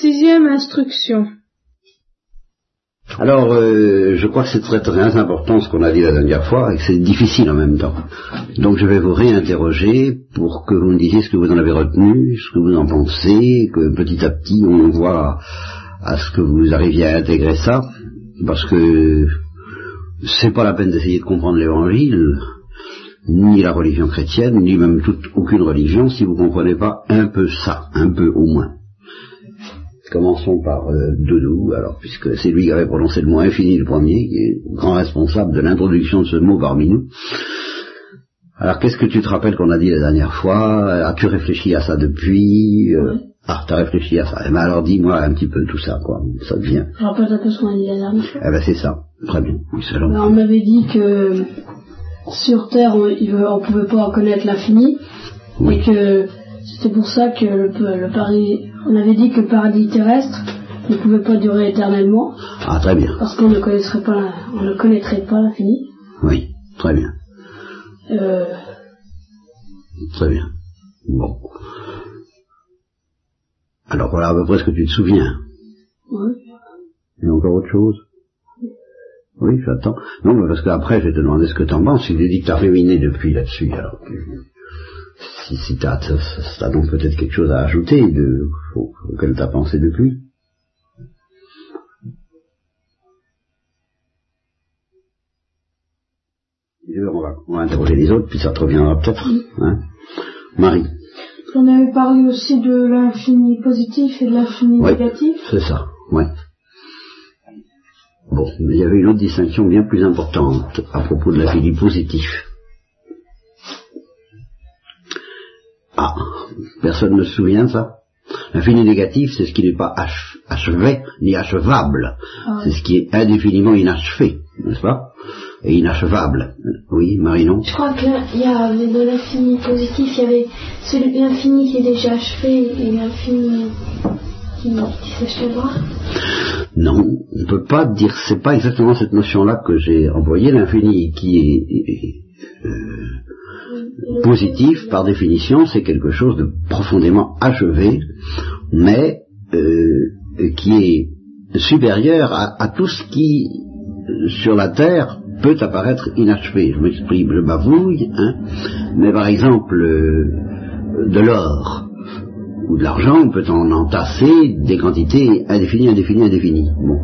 Sixième instruction. Alors, euh, je crois que c'est très très important ce qu'on a dit la dernière fois et que c'est difficile en même temps. Donc je vais vous réinterroger pour que vous me disiez ce que vous en avez retenu, ce que vous en pensez, que petit à petit on voit à ce que vous arriviez à intégrer ça, parce que c'est pas la peine d'essayer de comprendre l'évangile, ni la religion chrétienne, ni même toute, aucune religion, si vous comprenez pas un peu ça, un peu au moins. Commençons par euh, Doudou, alors, puisque c'est lui qui avait prononcé le mot infini le premier, qui est grand responsable de l'introduction de ce mot parmi nous. Alors, qu'est-ce que tu te rappelles qu'on a dit la dernière fois? As-tu réfléchi à ça depuis? Euh, Ah, t'as réfléchi à ça. Eh ben alors, dis-moi un petit peu tout ça, quoi. Ça devient. Je rappelle un peu ce qu'on a dit la dernière fois. Eh ben, c'est ça. Très bien. Oui, c'est. Ben, on m'avait dit que sur Terre, on ne pouvait pas connaître l'infini, Oui. et que c'était pour ça que le, le paradis, on avait dit que le paradis terrestre ne pouvait pas durer éternellement, Ah, très bien. parce qu'on ne connaîtrait pas, la- on ne connaîtrait pas l'infini. Oui, très bien. Euh, Très bien. Bon. Alors voilà à peu près ce que tu te souviens. ouais. Il y a encore autre chose? Oui, j'attends. Non, mais parce qu'après, je vais te demander ce que t'en penses. Il est dit que t'as ruiné depuis là-dessus, alors. Si, si t'as, t'as donc peut-être quelque chose à ajouter de, au- auquel t'as pensé depuis. On va, on va interroger les autres, puis ça te reviendra peut-être. Hein Marie, On avait parlé aussi de l'infini positif et de l'infini Ouais. négatif. c'est ça, ouais. Bon, mais il y avait une autre distinction bien plus importante à propos de l'infini positif. Personne ne se souvient de ça L'infini négatif, c'est ce qui n'est pas ach- achevé ni achevable. C'est ce qui est indéfiniment inachevé, n'est-ce pas? Et inachevable. Oui, Marinon? Je crois que là, il y a dans l'infini positif, il y avait celui l'infini qui est déjà achevé et l'infini qui, qui s'achèvera. Non, on ne peut pas dire, c'est pas exactement cette notion-là que j'ai employée. L'infini qui est euh, positif, par définition, c'est quelque chose de profondément achevé, mais euh, qui est supérieur à, tout ce qui, sur la Terre, peut apparaître inachevé. Je m'exprime, je bavouille, hein, mais par exemple, euh, de l'or, ou de l'argent, on peut en entasser des quantités indéfinies, indéfinies, indéfinies. Bon,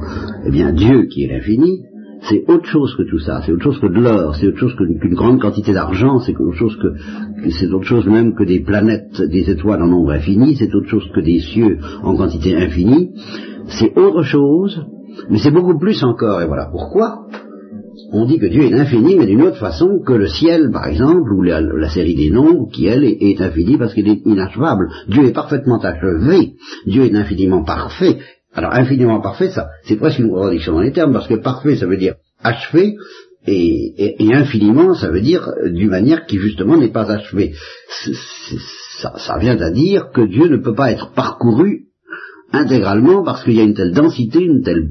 eh bien, Dieu qui est l'infini, c'est autre chose que tout ça, c'est autre chose que de l'or, c'est autre chose qu'une grande quantité d'argent, c'est autre chose que, c'est autre chose même que des planètes, des étoiles en nombre infini, c'est autre chose que des cieux en quantité infinie, c'est autre chose, mais c'est beaucoup plus encore, et voilà pourquoi on dit que Dieu est infini, mais d'une autre façon que le ciel, par exemple, ou la, série des nombres, qui, elle, est, est infinie parce qu'elle est inachevable. Dieu est parfaitement achevé, Dieu est infiniment parfait. Alors, infiniment parfait, ça, c'est presque une contradiction dans les termes, parce que parfait, ça veut dire achevé, et, infiniment, ça veut dire d'une manière qui, justement, n'est pas achevée. Ça, ça vient à dire que Dieu ne peut pas être parcouru intégralement parce qu'il y a une telle densité, une telle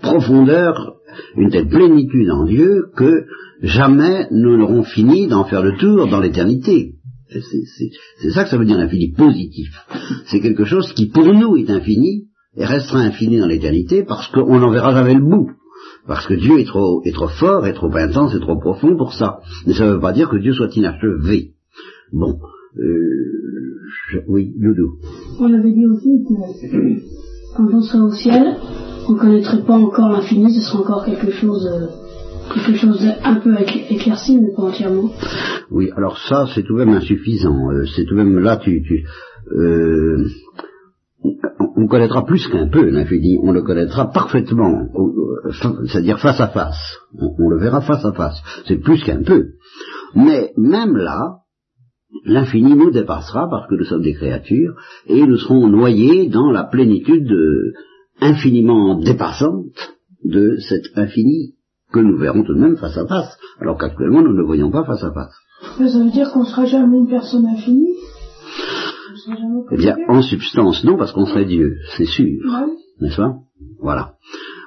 profondeur, une telle plénitude en Dieu que jamais nous n'aurons fini d'en faire le tour dans l'éternité. C'est ça que ça veut dire l'infini positif. C'est quelque chose qui pour nous est infini et restera infini dans l'éternité parce qu'on n'en verra jamais le bout. Parce que Dieu est trop, est trop fort, est trop intense, est trop profond pour ça. Mais ça ne veut pas dire que Dieu soit inachevé. Bon, euh, je- oui, Loudou. On avait dit aussi que quand on serait au ciel, on ne connaîtrait pas encore l'infini, ce serait encore quelque chose, euh, quelque chose d'un peu écl- éclairci, mais pas entièrement. Oui, alors ça, c'est tout de même insuffisant. Euh, c'est tout de même là, tu, tu euh, on, on connaîtra plus qu'un peu l'infini. On le connaîtra parfaitement, fa- c'est-à-dire face à face. On, le verra face à face. C'est plus qu'un peu. Mais même là, l'infini nous dépassera parce que nous sommes des créatures et nous serons noyés dans la plénitude euh, infiniment dépassante de cet infini que nous verrons tout de même face à face, alors qu'actuellement nous ne le voyons pas face à face. Ça veut dire qu'on sera jamais une personne infinie? Eh bien, en substance, non, parce qu'on serait Dieu, c'est sûr, Ouais. n'est-ce pas? Voilà.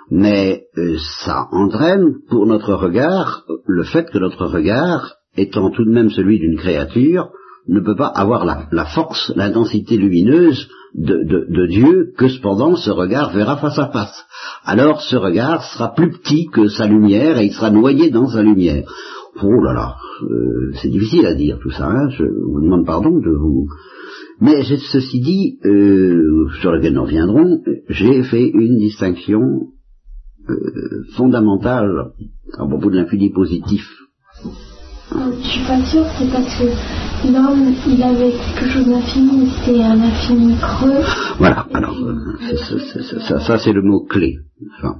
Mais euh, ça entraîne pour notre regard le fait que notre regard, étant tout de même celui d'une créature, ne peut pas avoir la, la force, l'intensité lumineuse de, de, de Dieu que cependant ce regard verra face à face. Alors ce regard sera plus petit que sa lumière et il sera noyé dans sa lumière. Oh là là, euh, c'est difficile à dire tout ça, hein, je vous demande pardon de vous... Mais j'ai- ceci dit, euh, sur lequel nous reviendrons, j'ai fait une distinction euh, fondamentale à propos de l'infini positif. Euh, Je suis pas sûre, c'est parce que l'homme, il avait quelque chose d'infini, c'était un infini creux. Voilà, alors, euh, ça, ça, c'est le mot clé. Enfin,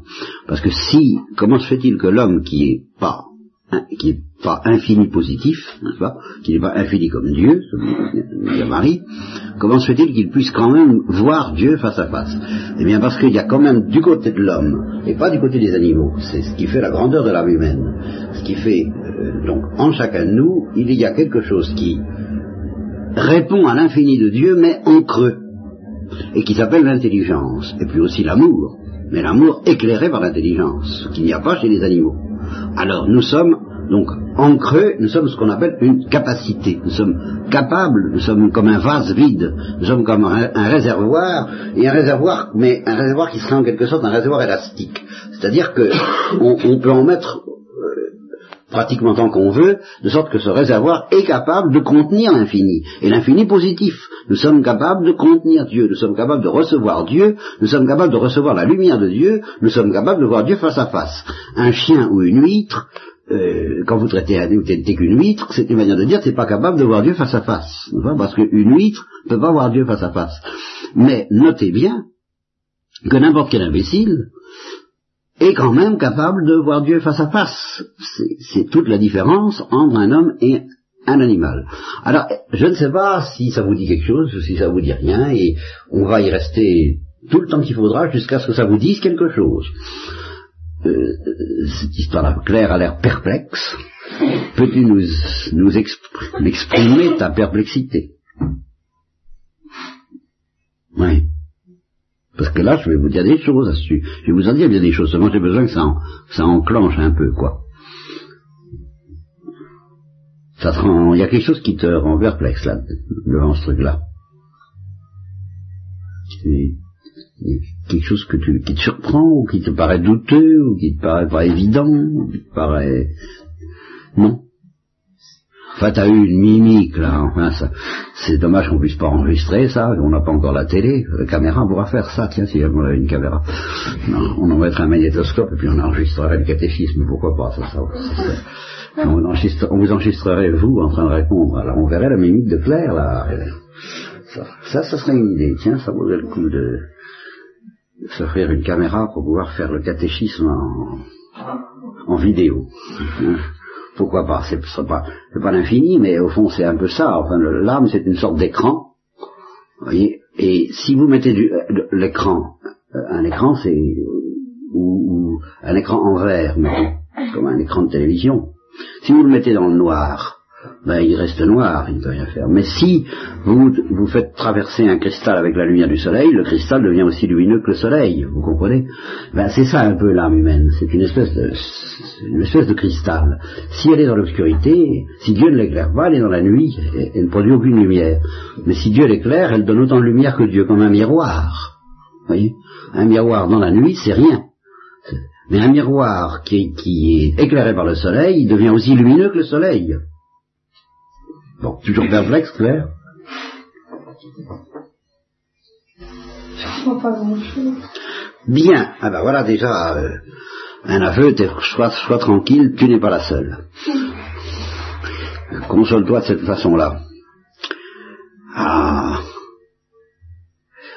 parce que si, comment se fait-il que l'homme qui est pas hein, qui est pas infini positif, n'est-ce pas, qui n'est pas infini comme Dieu, comme Marie, comment se fait-il qu'il puisse quand même voir Dieu face à face? Eh bien parce qu'il y a quand même du côté de l'homme, et pas du côté des animaux, c'est ce qui fait la grandeur de l'âme humaine, ce qui fait, euh, donc, en chacun de nous, il y a quelque chose qui répond à l'infini de Dieu, mais en creux et qui s'appelle l'intelligence, et puis aussi l'amour, mais l'amour éclairé par l'intelligence, qu'il n'y a pas chez les animaux. Alors nous sommes donc en creux, nous sommes ce qu'on appelle une capacité, nous sommes capables, nous sommes comme un vase vide, nous sommes comme un, réservoir, et un réservoir, mais un réservoir qui serait en quelque sorte un réservoir élastique. C'est-à-dire que on, on peut en mettre pratiquement tant qu'on veut, de sorte que ce réservoir est capable de contenir l'infini, et l'infini positif. Nous sommes capables de contenir Dieu, nous sommes capables de recevoir Dieu, nous sommes capables de recevoir la lumière de Dieu, nous sommes capables de voir Dieu face à face. Un chien ou une huître, euh, quand vous traitez un traitez qu'une huître, c'est une manière de dire c'est pas capable de voir Dieu face à face. Parce qu'une huître ne peut pas voir Dieu face à face. Mais notez bien que n'importe quel imbécile, est quand même capable de voir Dieu face à face. C'est toute la différence entre un homme et un animal. Alors, je ne sais pas si ça vous dit quelque chose, ou si ça vous dit rien, et on va y rester tout le temps qu'il faudra jusqu'à ce que ça vous dise quelque chose. Euh, cette histoire-là, Claire a l'air perplexe. Peux-tu nous, nous exp- exprimer ta perplexité? Oui. Parce que là, je vais vous dire des choses là-dessus. Je vais vous en dire bien des choses. Seulement, j'ai besoin que ça, en- ça enclenche un peu, quoi. Ça te rend, il y a quelque chose qui te rend perplexe, là, devant ce truc-là. Quelque chose que tu, qui te surprend, ou qui te paraît douteux, ou qui te paraît pas évident, ou qui te paraît... Non. Enfin, t'as eu une mimique, là, enfin, ça, c'est dommage qu'on puisse pas enregistrer ça, on n'a pas encore la télé, la caméra pourra faire ça, tiens, si on avait une caméra. Non, on en mettrait un magnétoscope et puis on enregistrerait le catéchisme, pourquoi pas, ça, ça, on vous enregistrerait, vous, en train de répondre, alors on verrait la mimique de Claire, là. Ça, ça, ça serait une idée, tiens, ça vaudrait le coup de s'offrir une caméra pour pouvoir faire le catéchisme en, en vidéo. Hein. Pourquoi pas C'est pas, pas l'infini, mais au fond c'est un peu ça. Enfin, l'âme c'est une sorte d'écran. Voyez Et si vous mettez euh, l'écran, euh, un écran c'est ou, ou un écran en verre, mettons, comme un écran de télévision. Si vous le mettez dans le noir, ben il reste noir, il ne peut rien faire. Mais si vous vous faites traverser un cristal avec la lumière du soleil, le cristal devient aussi lumineux que le soleil, vous comprenez? Ben c'est ça un peu l'âme humaine, c'est une espèce de une espèce de cristal. Si elle est dans l'obscurité, si Dieu ne l'éclaire pas, elle est dans la nuit, elle ne produit aucune lumière. Mais si Dieu l'éclaire, elle donne autant de lumière que Dieu, comme un miroir. Vous voyez? Un miroir dans la nuit, c'est rien. Mais un miroir qui, qui est éclairé par le soleil, il devient aussi lumineux que le soleil. Bon, toujours perplexe, Claire? Je comprends pas grand chose. Bien. Ah ben voilà déjà euh, un aveu, sois, sois tranquille, tu n'es pas la seule. Console-toi de cette façon-là. Ah.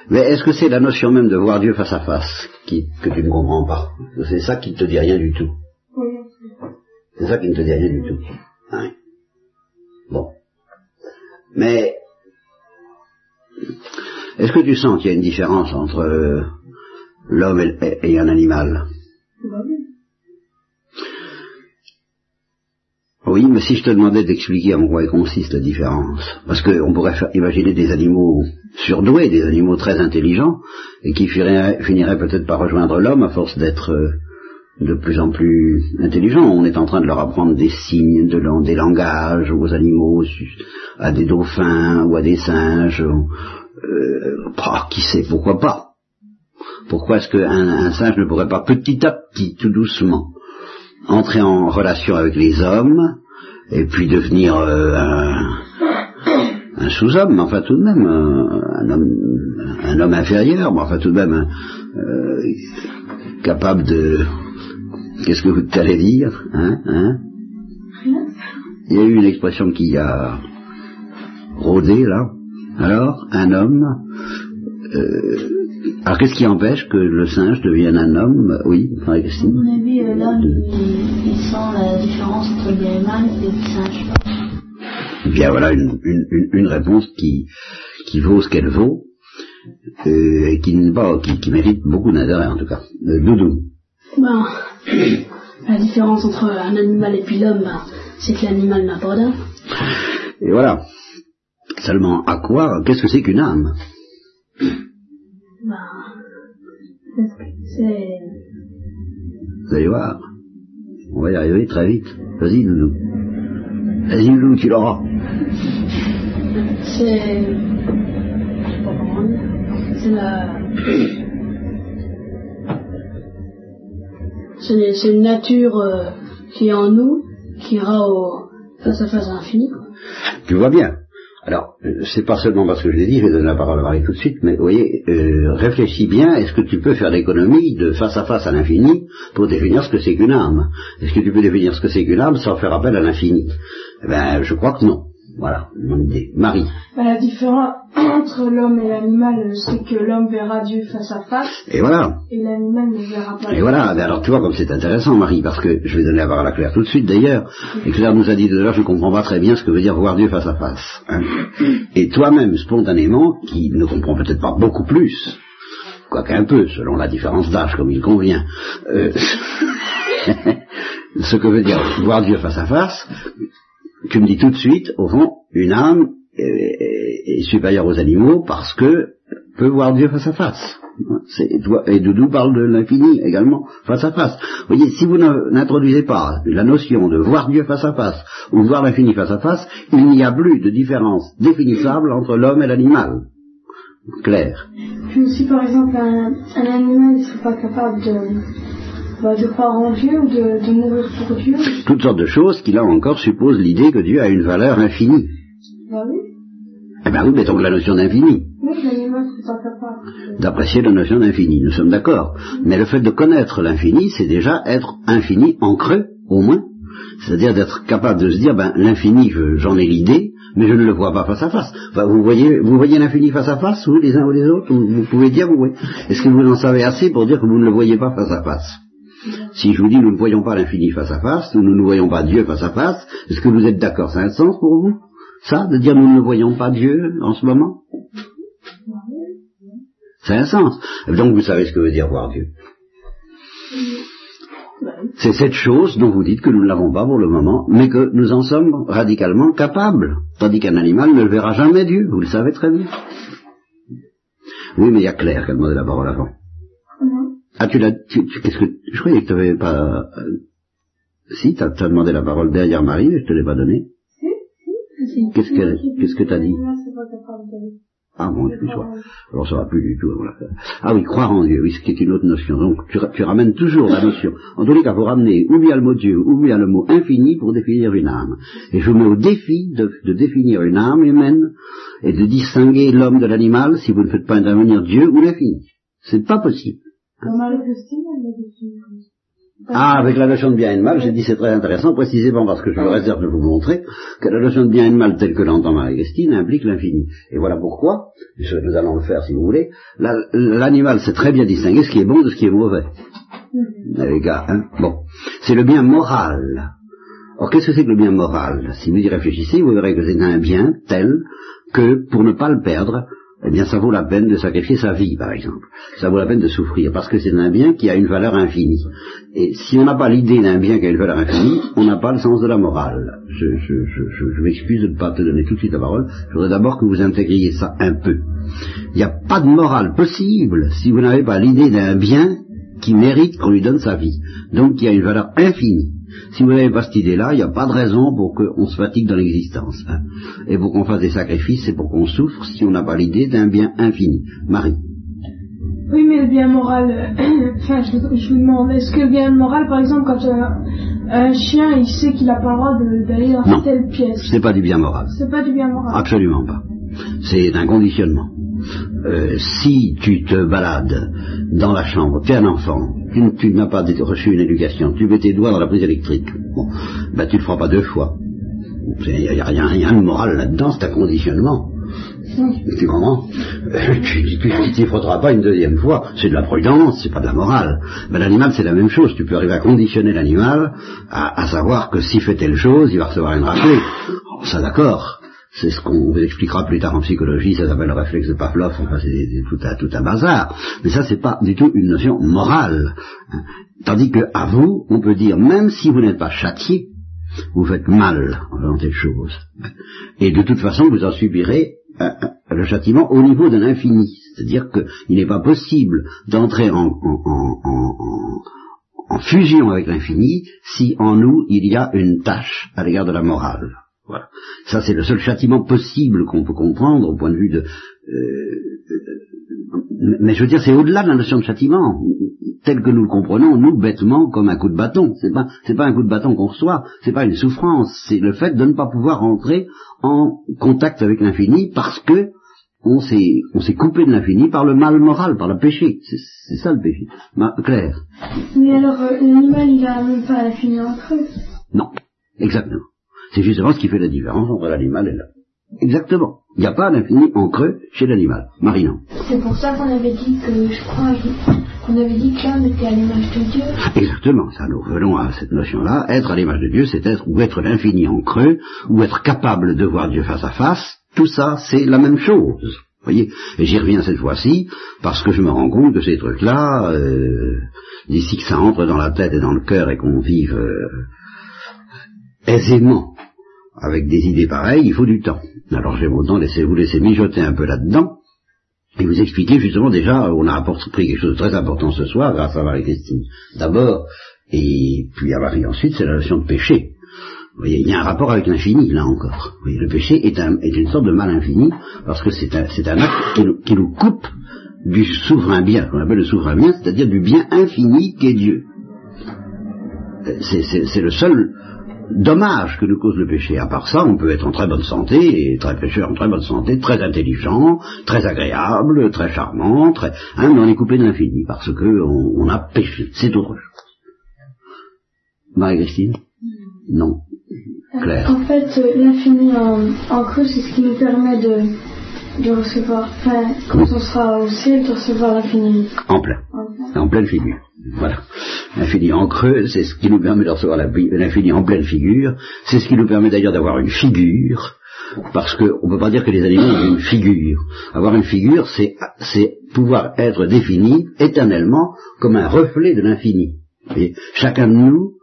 Mais est-ce que c'est la notion même de voir Dieu face à face qui, que tu ne comprends pas? C'est ça qui ne te dit rien du tout. Oui. C'est ça qui ne te dit rien du tout. Hein? Bon. Mais est-ce que tu sens qu'il y a une différence entre euh, l'homme et, un animal? Oui. Mais si je te demandais d'expliquer en quoi elle consiste la différence, parce qu'on pourrait imaginer des animaux surdoués, des animaux très intelligents, et qui finiraient, finiraient peut-être par rejoindre l'homme à force d'être euh, de plus en plus intelligents. On est en train de leur apprendre des signes, de, des langages aux animaux, à des dauphins ou à des singes. euh, bah, qui sait, pourquoi pas? Pourquoi est-ce qu'un un singe ne pourrait pas petit à petit, tout doucement, entrer en relation avec les hommes, et puis devenir euh, un, un sous-homme, mais enfin tout de même, un, un homme, un homme inférieur, mais enfin tout de même euh, capable de... Qu'est-ce que vous allez dire hein, hein Il y a eu une expression qui a rôdé là. Alors, un homme... Euh, alors qu'est-ce qui empêche que le singe devienne un homme? Oui, À mon avis, euh, l'homme, il, il sent la différence entre bien et le mal et le singe pas. Bien voilà une, une, une réponse qui, qui vaut ce qu'elle vaut euh, et qui, bon, qui, qui mérite beaucoup d'intérêt en tout cas. Euh, Doudou. Ben, la différence entre un animal et puis l'homme, c'est que l'animal n'a pas d'âme. Et voilà. Seulement, à quoi Qu'est-ce que c'est qu'une âme? Ben, c'est-. Vous allez voir. On va y arriver très vite. Vas-y, Doudou. Vas-y, Doudou, tu l'auras. C'est... C'est la... C'est une nature euh, qui est en nous, qui ira au face à face à l'infini. Tu vois bien. Alors, euh, c'est pas seulement parce que je l'ai dit, je vais donner la parole à Marie tout de suite, mais vous voyez, euh, réfléchis bien, est-ce que tu peux faire l'économie de face à face à l'infini pour définir ce que c'est qu'une âme? Est-ce que tu peux définir ce que c'est qu'une âme sans faire appel à l'infini? Eh ben, je crois que non. Voilà, mon idée. Marie. Bah, la différence entre l'homme et l'animal, c'est que l'homme verra Dieu face à face Et voilà. et l'animal ne verra pas. Et voilà, alors tu vois comme c'est intéressant Marie, parce que je vais donner la parole à Claire tout de suite d'ailleurs, et Claire nous a dit tout à l'heure, je ne comprends pas très bien ce que veut dire voir Dieu face à face. hein. Et toi-même, spontanément, qui ne comprends peut-être pas beaucoup plus, quoique un peu, selon la différence d'âge comme il convient, euh, ce que veut dire voir Dieu face à face, tu me dis tout de suite, au fond, une âme est, supérieure aux animaux parce que peut voir Dieu face à face. Et Doudou parle de l'infini également, face à face. Vous voyez, si vous n'introduisez pas la notion de voir Dieu face à face ou voir l'infini face à face, il n'y a plus de différence définissable entre l'homme et l'animal. Claire. Aussi, par exemple, un, un animal ne serait pas capable de, bah, de croire en Dieu ou de, de mourir pour Dieu. Toutes sortes de choses qui, là encore, supposent l'idée que Dieu a une valeur infinie. Bah oui. Eh bien oui, mettons la notion d'infini. Oui, d'apprécier la notion d'infini. Nous sommes d'accord. Mais le fait de connaître l'infini, c'est déjà être infini en creux, au moins. C'est-à-dire d'être capable de se dire, ben, l'infini, je- j'en ai l'idée, mais je ne le vois pas face à face. Enfin, vous voyez, vous voyez l'infini face à face, vous, les uns ou les autres, vous, vous pouvez dire, vous voyez. Est-ce que vous en savez assez pour dire que vous ne le voyez pas face à face? Si je vous dis, nous ne voyons pas l'infini face à face, nous ne voyons pas Dieu face à face, est-ce que vous êtes d'accord Ça a un sens pour vous Ça, de dire nous ne voyons pas Dieu en ce moment? Ça a un sens. Donc vous savez ce que veut dire voir Dieu. C'est cette chose dont vous dites que nous ne l'avons pas pour le moment, mais que nous en sommes radicalement capables. Tandis qu'un animal ne le verra jamais Dieu, vous le savez très bien. Oui, mais il y a Claire qui a demandé la parole avant. Ah, tu l'as... Tu, tu- qu'est-ce que... Je croyais que tu n'avais pas... euh, si, tu as, demandé la parole derrière Marie, mais je te l'ai pas donnée. Qu'est-ce que qu'est-ce que t'as dit ne Ah bon, en Dieu. Alors ça va plus du tout. voilà. Ah oui, croire en Dieu, oui, ce qui est une autre notion. Donc tu, tu ramènes toujours la notion. En tous les cas, vous ramenez ou bien le mot Dieu, ou bien le mot infini pour définir une âme. Et je vous mets au défi de, de définir une âme humaine et de distinguer l'homme de l'animal si vous ne faites pas intervenir Dieu ou l'infini. C'est pas possible. L'a défini. Ah, avec la notion de bien et de mal, j'ai dit c'est très intéressant, précisément parce que je me réserve de vous montrer que la notion de bien et de mal telle que l'entend Marie-Christine implique l'infini. Et voilà pourquoi, nous allons le faire si vous voulez, la- l'animal sait très bien distinguer ce qui est bon de ce qui est mauvais. Ah, Les gars, hein Bon. C'est le bien moral. Or, qu'est-ce que c'est que le bien moral? Si vous y réfléchissez, vous verrez que c'est un bien tel que, pour ne pas le perdre, eh bien, ça vaut la peine de sacrifier sa vie, par exemple. Ça vaut la peine de souffrir, parce que c'est un bien qui a une valeur infinie. Et si on n'a pas l'idée d'un bien qui a une valeur infinie, on n'a pas le sens de la morale. Je, je, je, je, m'excuse de ne pas te donner tout de suite la parole. Je voudrais d'abord que vous intégriez ça un peu. Il n'y a pas de morale possible si vous n'avez pas l'idée d'un bien qui mérite qu'on lui donne sa vie. Donc qui a une valeur infinie. Si vous n'avez pas cette idée-là, il n'y a pas de raison pour qu'on se fatigue dans l'existence. hein. Et pour qu'on fasse des sacrifices, c'est pour qu'on souffre si on n'a pas l'idée d'un bien infini. Marie. Oui, mais le bien moral, euh, enfin, je, je vous demande, est-ce que le bien moral, par exemple, quand euh, un chien, il sait qu'il n'a pas le droit d'aller dans Non. telle pièce, C'est pas du bien moral. c'est pas du bien moral. Absolument pas. C'est un conditionnement. Euh, si tu te balades dans la chambre, tu es un enfant, tu, n'as pas reçu une éducation, tu mets tes doigts dans la prise électrique, bon, ben tu le feras pas deux fois. Il n'y a, rien, rien de moral là-dedans, c'est un conditionnement. Tu comprends? Euh, Tu tu t'y frotteras pas une deuxième fois, c'est de la prudence, c'est pas de la morale. Mais l'animal c'est la même chose, tu peux arriver à conditionner l'animal à, à savoir que s'il fait telle chose, il va recevoir une raclée. Oh, ça d'accord, c'est ce qu'on vous expliquera plus tard en psychologie, ça s'appelle le réflexe de Pavlov, enfin c'est tout un, tout un bazar. Mais ça c'est pas du tout une notion morale. hein. Tandis que à vous, on peut dire, même si vous n'êtes pas châtié, vous faites mal en telle chose. Et de toute façon, vous en subirez euh, euh, le châtiment au niveau de l'infini. C'est-à-dire qu'il n'est pas possible d'entrer en, en- en- en- en- en fusion avec l'infini si en nous il y a une tâche à l'égard de la morale. Voilà. Ça, c'est le seul châtiment possible qu'on peut comprendre au point de vue de... euh, mais je veux dire, c'est au-delà de la notion de châtiment, tel que nous le comprenons, nous, bêtement, comme un coup de bâton. C'est pas, c'est pas un coup de bâton qu'on reçoit, c'est pas une souffrance, c'est le fait de ne pas pouvoir entrer en contact avec l'infini parce que on s'est, on s'est coupé de l'infini par le mal moral, par le péché. C'est, c'est ça le péché. Ma- Claire Mais alors, euh, l'animal, il a même pas l'infini en creux. Non, exactement. C'est justement ce qui fait la différence entre l'animal et l'homme. Exactement. Il n'y a pas d'infini en creux chez l'animal. Marie, non. C'est pour ça qu'on avait dit que, je crois, qu'on avait dit que l'homme était à l'image de Dieu. Exactement, ça nous revenons à cette notion-là. Être à l'image de Dieu, c'est être ou être l'infini en creux, ou être capable de voir Dieu face à face. Tout ça, c'est la même chose. Vous voyez? Et j'y reviens cette fois-ci, parce que je me rends compte que ces trucs-là, euh, d'ici que ça entre dans la tête et dans le cœur et qu'on vive euh, aisément avec des idées pareilles, il faut du temps. Alors j'ai autant laisser, vous laisser mijoter un peu là-dedans, et vous expliquer justement déjà, on a apporté pris quelque chose de très important ce soir grâce à Marie-Christine. D'abord, et puis à Marie ensuite, c'est la notion de péché. Vous voyez, il y a un rapport avec l'infini, là encore. Vous voyez, le péché est, un- est une sorte de mal infini, parce que c'est un, acte qui nous, qui nous coupe du souverain bien, qu'on appelle le souverain bien, c'est-à-dire du bien infini qu'est Dieu. Euh, c'est le seul dommage que nous cause le péché. À part ça, on peut être en très bonne santé, et très pécheur en très bonne santé, très intelligent, très agréable, très charmant, très, hein, mais on est coupé de l'infini parce que on, on a péché. C'est autre chose. Marie-Christine Non. Claire? En fait, euh, l'infini en, en creux, c'est ce qui nous permet de, de recevoir, enfin, quand on sera au ciel, de recevoir l'infini. En plein. En- En pleine figure. Voilà. L'infini en creux, c'est ce qui nous permet de recevoir l'infini en pleine figure. C'est ce qui nous permet d'ailleurs d'avoir une figure. Parce qu'on ne peut pas dire que les animaux ont une figure. Avoir une figure, c'est, pouvoir être défini éternellement comme un reflet de l'infini. Chacun de nous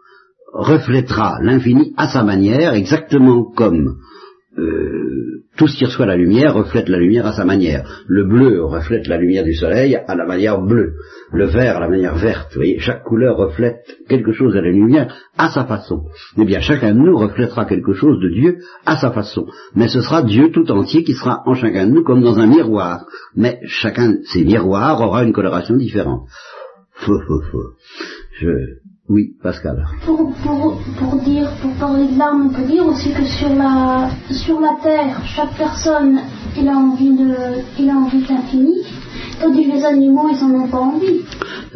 reflètera l'infini à sa manière, exactement comme euh, tout ce qui reçoit la lumière reflète la lumière à sa manière. Le bleu reflète la lumière du soleil à la manière bleue. Le vert à la manière verte. Vous voyez, chaque couleur reflète quelque chose de la lumière à sa façon. Eh bien, chacun de nous reflètera quelque chose de Dieu à sa façon. Mais ce sera Dieu tout entier qui sera en chacun de nous comme dans un miroir. Mais chacun de ces miroirs aura une coloration différente. Faux, faux, faux. Je... Oui, Pascal. Pour, pour, pour dire, pour parler de l'âme, on peut dire aussi que sur la, sur la terre, chaque personne, il a envie de, il a envie de l'infini, tandis que les animaux, ils en ont pas envie.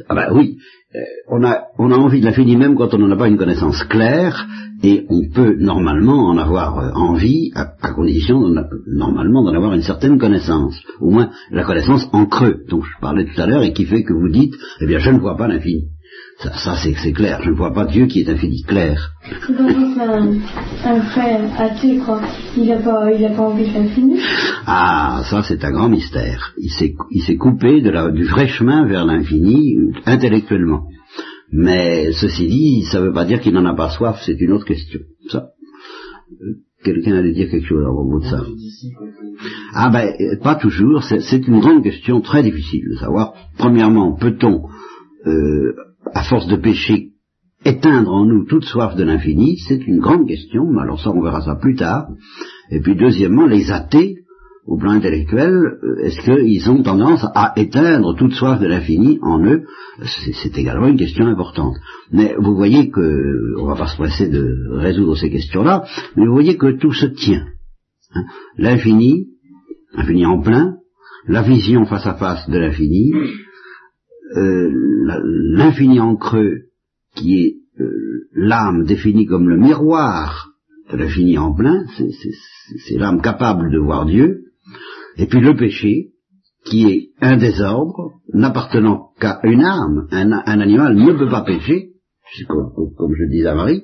Ah ben oui, euh, on, a, on a envie de l'infini même quand on n'en a pas une connaissance claire, et on peut normalement en avoir euh, envie, à, à condition a- normalement d'en avoir une certaine connaissance, au moins la connaissance en creux, dont je parlais tout à l'heure, et qui fait que vous dites, eh bien je ne vois pas l'infini. Ça, ça c'est c'est clair, je ne vois pas Dieu qui est infini, clair. Un, un frère athée, quoi. Il a pas, il a pas envie de l'infini. Ah, ça c'est un grand mystère. Il s'est il s'est coupé de la, du vrai chemin vers l'infini intellectuellement. Mais ceci dit, ça ne veut pas dire qu'il n'en a pas soif, c'est une autre question. Ça. Quelqu'un allait dire quelque chose à propos de ça. Ah ben, pas toujours. C'est c'est une grande question très difficile de savoir. Premièrement, peut-on, euh, à force de péché, éteindre en nous toute soif de l'infini, c'est une grande question, mais alors ça on verra ça plus tard. Et puis deuxièmement, les athées, au plan intellectuel, euh, est-ce qu'ils ont tendance à éteindre toute soif de l'infini en eux? C'est également une question importante. Mais vous voyez que, on va pas se presser de résoudre ces questions-là, mais vous voyez que tout se tient. Hein. L'infini, l'infini en plein, la vision face à face de l'infini, euh, l'infini en creux, qui est euh, l'âme définie comme le miroir de l'infini en plein, c'est l'âme capable de voir Dieu, et puis le péché, qui est un désordre n'appartenant qu'à une âme. Un, animal ne peut pas pécher, comme, je disais à Marie,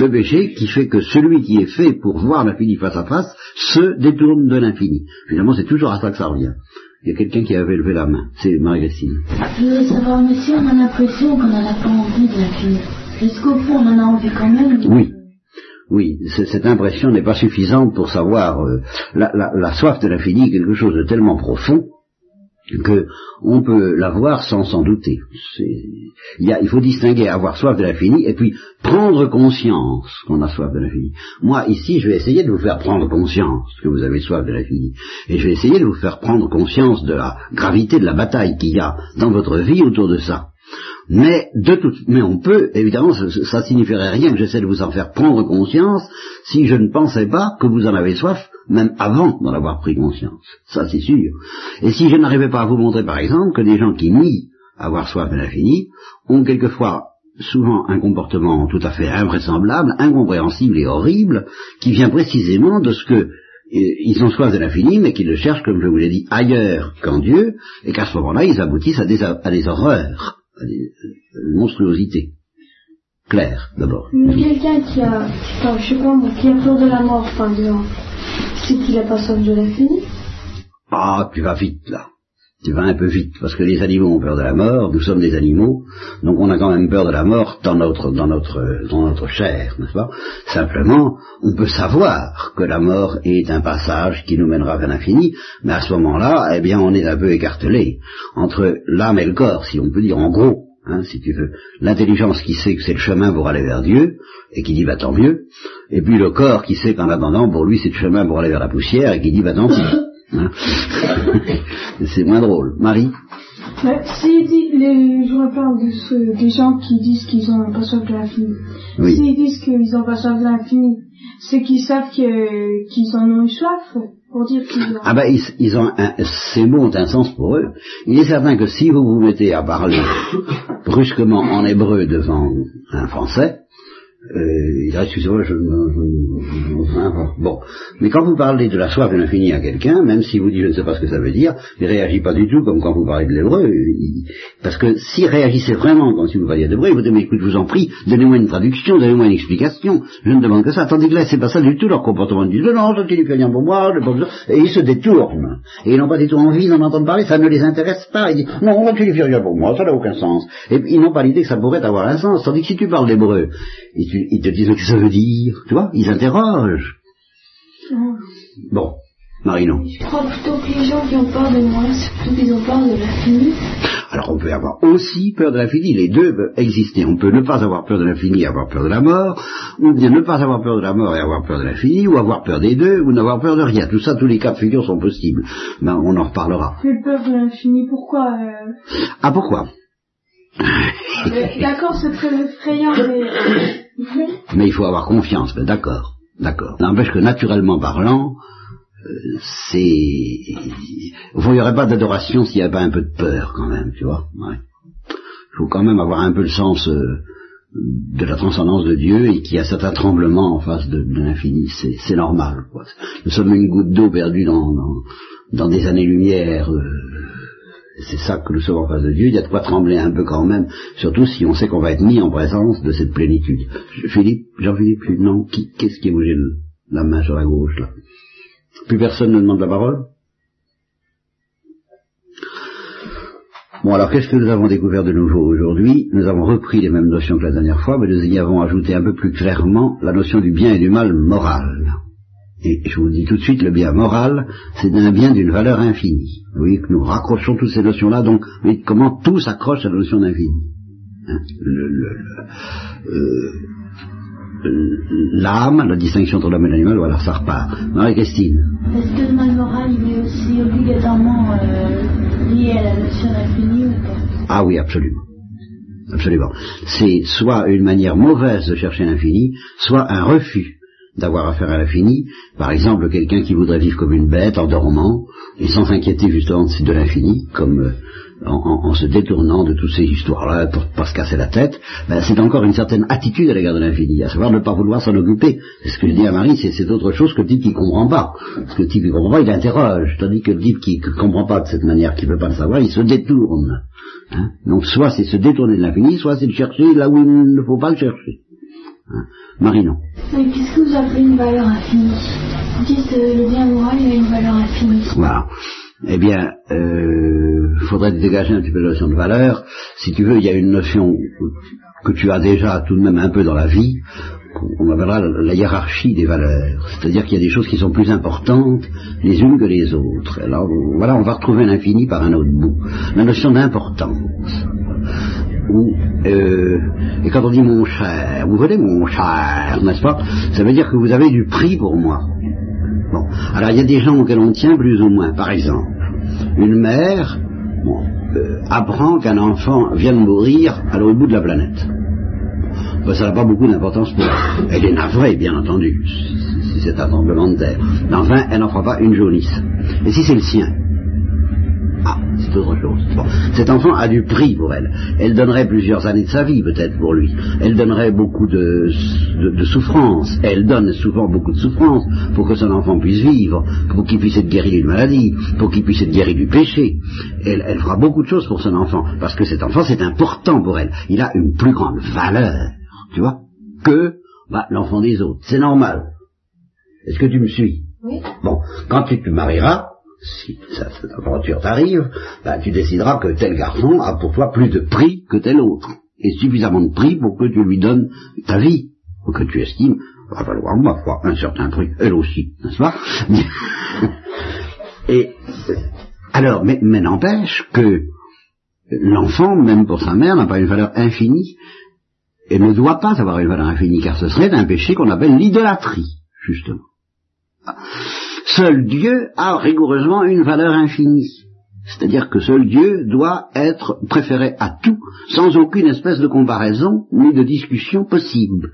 le péché qui fait que celui qui est fait pour voir l'infini face à face se détourne de l'infini. Finalement, c'est toujours à ça que ça revient. Il y a quelqu'un qui avait levé la main, c'est Marie-Christine. Je voulais savoir, si on a l'impression qu'on n'a pas envie de l'infini, est-ce qu'au fond on en a envie quand même Oui. Oui, cette impression n'est pas suffisante pour savoir euh, la, soif de l'infini est quelque chose de tellement profond que on peut l'avoir sans s'en douter. Il, faut distinguer avoir soif de l'infini et puis prendre conscience qu'on a soif de l'infini. Moi, ici, je vais essayer de vous faire prendre conscience que vous avez soif de l'infini. Et je vais essayer de vous faire prendre conscience de la gravité de la bataille qu'il y a dans votre vie autour de ça. Mais de toute, mais on peut, évidemment, ça, signifierait rien que j'essaie de vous en faire prendre conscience si je ne pensais pas que vous en avez soif, même avant d'en avoir pris conscience. Ça, c'est sûr. Et si je n'arrivais pas à vous montrer, par exemple, que des gens qui nient avoir soif de l'infini ont quelquefois souvent un comportement tout à fait invraisemblable, incompréhensible et horrible, qui vient précisément de ce que ils ont soif de l'infini, mais qu'ils le cherchent, comme je vous l'ai dit, ailleurs qu'en Dieu, et qu'à ce moment-là, ils aboutissent à des horreurs une monstruosité. Claire, d'abord. Quelqu'un qui a, enfin, je sais pas, qui a peur de la mort, par exemple, c'est qu'il a pas soif de l'infini? Ah, tu vas vite, là. Tu vas un peu vite, parce que les animaux ont peur de la mort, nous sommes des animaux, donc on a quand même peur de la mort dans notre, dans notre, dans notre chair, n'est-ce pas? Simplement, on peut savoir que la mort est un passage qui nous mènera vers l'infini, mais à ce moment-là, eh bien, on est un peu écartelé entre l'âme et le corps, si on peut dire, en gros, hein, si tu veux, l'intelligence qui sait que c'est le chemin pour aller vers Dieu, et qui dit bah, tant mieux, et puis le corps qui sait qu'en attendant, pour lui, c'est le chemin pour aller vers la poussière, et qui dit bah, tant pis. Hein c'est moins drôle. Marie Si les, je reparle de des gens qui disent qu'ils ont pas soif de l'infini. S'ils disent qu'ils ont pas soif de l'infini, c'est qu'ils savent qu'ils en ont eu soif pour dire qu'ils ont... Ah ben, ils, ont un, ces mots ont un sens pour eux. Il est certain que si vous vous mettez à parler brusquement en hébreu devant un français, euh, il excusez-moi, je, je, bon. Mais quand vous parlez de la soif de l'infini à quelqu'un, même si vous dites je ne sais pas ce que ça veut dire, il réagit pas du tout comme quand vous parlez de l'hébreu. Parce que s'il réagissait vraiment comme si vous parliez d'hébreu, il vous dirait mais écoute, je vous en prie, donnez-moi une traduction, donnez-moi une explication. Je ne demande que ça. Tandis que là, c'est pas ça du tout leur comportement. Ils disent non, plus rien pour moi, et ils se détournent. Et ils n'ont pas du tout envie d'en entendre parler, ça ne les intéresse pas. Ils disent non, ne rien pour moi, ça n'a aucun sens. Et ils n'ont pas l'idée que ça pourrait avoir un sens. Tandis que si tu parles d'hébreu, ils te disent ce que ça veut dire, tu vois, ils interrogent. Bon, Marino. Je crois plutôt que les gens qui ont peur de moi, c'est plutôt qu'ils ont peur de l'infini. Alors on peut avoir aussi peur de l'infini, les deux peuvent exister. On peut ne pas avoir peur de l'infini et avoir peur de la mort, ou bien ne pas avoir peur de la mort et avoir peur de l'infini, ou avoir peur des deux, ou n'avoir peur de rien. Tout ça, tous les cas de figure sont possibles. Ben, on en reparlera. J'ai peur de l'infini, pourquoi euh... Ah pourquoi? D'accord, c'est très effrayant, mais mais il faut avoir confiance, ben, d'accord, d'accord. N'empêche que naturellement parlant, euh, c'est... Il n'y aurait pas d'adoration s'il n'y avait pas un peu de peur quand même, tu vois. Il faut quand même avoir un peu le sens euh, de la transcendance de Dieu et qu'il y a certains tremblements en face de, l'infini. C'est normal. Quoi. Nous sommes une goutte d'eau perdue dans, dans, des années-lumière. Euh, c'est ça que nous sommes en face de Dieu, il y a de quoi trembler un peu quand même, surtout si on sait qu'on va être mis en présence de cette plénitude. Philippe, Jean-Philippe, non, qui, qu'est-ce qui a bougé la main sur la gauche là? Plus personne ne demande la parole? Bon, alors qu'est-ce que nous avons découvert de nouveau aujourd'hui? Nous avons repris les mêmes notions que la dernière fois, mais nous y avons ajouté un peu plus clairement la notion du bien et du mal moral. Et je vous dis tout de suite, le bien moral, c'est un bien d'une valeur infinie. Vous voyez que nous raccrochons toutes ces notions-là, donc comment tout s'accroche à la notion d'infini. Hein, euh, l'âme, la distinction entre l'homme et l'animal, voilà, ça repart. Marie-Christine. Est-ce que le mal moral il est aussi obligatoirement euh, lié à la notion d'infini ou pas? Ah oui, absolument. Absolument. C'est soit une manière mauvaise de chercher l'infini, soit un refus d'avoir affaire à l'infini. Par exemple, quelqu'un qui voudrait vivre comme une bête en dormant et sans s'inquiéter justement de l'infini, comme euh, en, se détournant de toutes ces histoires-là pour pas se casser la tête, ben, c'est encore une certaine attitude à l'égard de l'infini, à savoir ne pas vouloir s'en occuper. C'est ce que je dis à Marie, c'est autre chose que le type qui comprend pas. Parce que le type qui comprend pas, il interroge, tandis que le type qui ne comprend pas de cette manière, qui ne veut pas le savoir, il se détourne. Hein? Donc soit c'est se détourner de l'infini, soit c'est le chercher là où il ne faut pas le chercher. Hein. Marie, non. Qu'est-ce que vous appelez une valeur infinie Vous dites euh, le bien moral, il a une valeur infinie. Voilà eh bien, il euh, faudrait dégager un petit peu la notion de valeur. Si tu veux, il y a une notion que tu as déjà tout de même un peu dans la vie, on appellera la hiérarchie des valeurs. C'est-à-dire qu'il y a des choses qui sont plus importantes les unes que les autres. Alors voilà, on va retrouver l'infini par un autre bout. La notion d'importance. Euh, et quand on dit mon cher, vous voyez mon cher, n'est-ce pas? Ça veut dire que vous avez du prix pour moi. Bon, alors il y a des gens auxquels on tient plus ou moins. Par exemple, une mère euh, apprend qu'un enfant vient de mourir à l'autre bout de la planète. Ben, ça n'a pas beaucoup d'importance pour elle. Elle est navrée, bien entendu, si c'est un tremblement de terre. Mais enfin, elle n'en fera pas une jaunisse. Et si c'est le sien? Ah, c'est autre chose. Cet enfant a du prix pour elle. Elle donnerait plusieurs années de sa vie, peut-être, pour lui. Elle donnerait beaucoup de, de, souffrance. Elle donne souvent beaucoup de souffrance pour que son enfant puisse vivre, pour qu'il puisse être guéri d'une maladie, pour qu'il puisse être guéri du péché. Elle, elle fera beaucoup de choses pour son enfant, parce que cet enfant, c'est important pour elle. Il a une plus grande valeur, tu vois, que bah, l'enfant des autres. C'est normal. Est-ce que tu me suis? Oui. Bon, quand tu te marieras, si cette aventure t'arrive, ben, tu décideras que tel garçon a pour toi plus de prix que tel autre, et suffisamment de prix pour que tu lui donnes ta vie, ou que tu estimes va valoir, ma foi, un certain prix, elle aussi, n'est-ce pas? Et alors, mais, mais n'empêche que l'enfant, même pour sa mère, n'a pas une valeur infinie, et ne doit pas avoir une valeur infinie, car ce serait un péché qu'on appelle l'idolâtrie, justement. Seul Dieu a rigoureusement une valeur infinie. C'est-à-dire que seul Dieu doit être préféré à tout, sans aucune espèce de comparaison ni de discussion possible.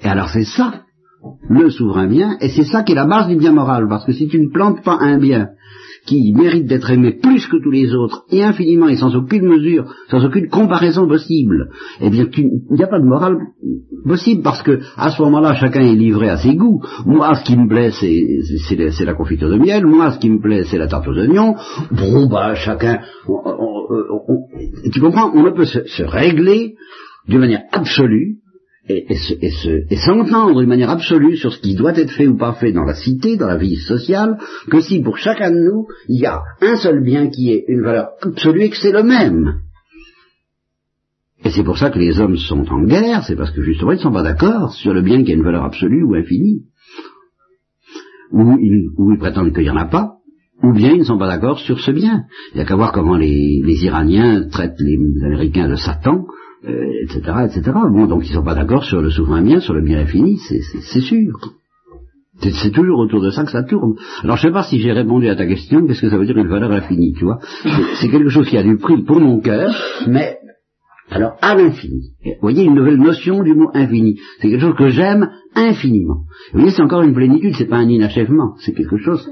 Et alors c'est ça, le souverain bien, et c'est ça qui est la base du bien moral, parce que si tu ne plantes pas un bien qui mérite d'être aimé plus que tous les autres, et infiniment, et sans aucune mesure, sans aucune comparaison possible, eh bien, il n'y a pas de morale possible, parce que à ce moment-là, chacun est livré à ses goûts. Moi, ce qui me plaît, c'est la confiture de miel, moi, ce qui me plaît, c'est la tarte aux oignons. Bon, bah, chacun... tu comprends On ne peut se régler d'une manière absolue et, s'entendre d'une manière absolue sur ce qui doit être fait ou pas fait dans la cité, dans la vie sociale, que si pour chacun de nous, il y a un seul bien qui est une valeur absolue et que c'est le même. Et c'est pour ça que les hommes sont en guerre, c'est parce que justement ils ne sont pas d'accord sur le bien qui a une valeur absolue ou infinie. Ou ils, prétendent qu'il n'y en a pas, ou bien ils ne sont pas d'accord sur ce bien. Il n'y a qu'à voir comment les, Iraniens traitent les Américains de Satan, euh, etc. Bon, donc ils sont pas d'accord sur le souverain bien, sur le bien infini, c'est sûr. C'est toujours autour de ça que ça tourne. Alors je sais pas si j'ai répondu à ta question, qu'est-ce que ça veut dire une valeur infinie, tu vois C'est quelque chose qui a du prix pour mon cœur, mais alors à l'infini. Vous voyez une nouvelle notion du mot infini. C'est quelque chose que j'aime infiniment. Vous voyez, c'est encore une plénitude, c'est pas un inachèvement, c'est quelque chose.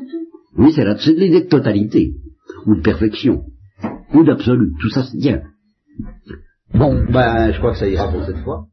Oui, c'est l'idée de totalité, ou de perfection, ou d'absolu. Tout ça c'est bien. Bon, ben, je crois que ça ira pour cette fois.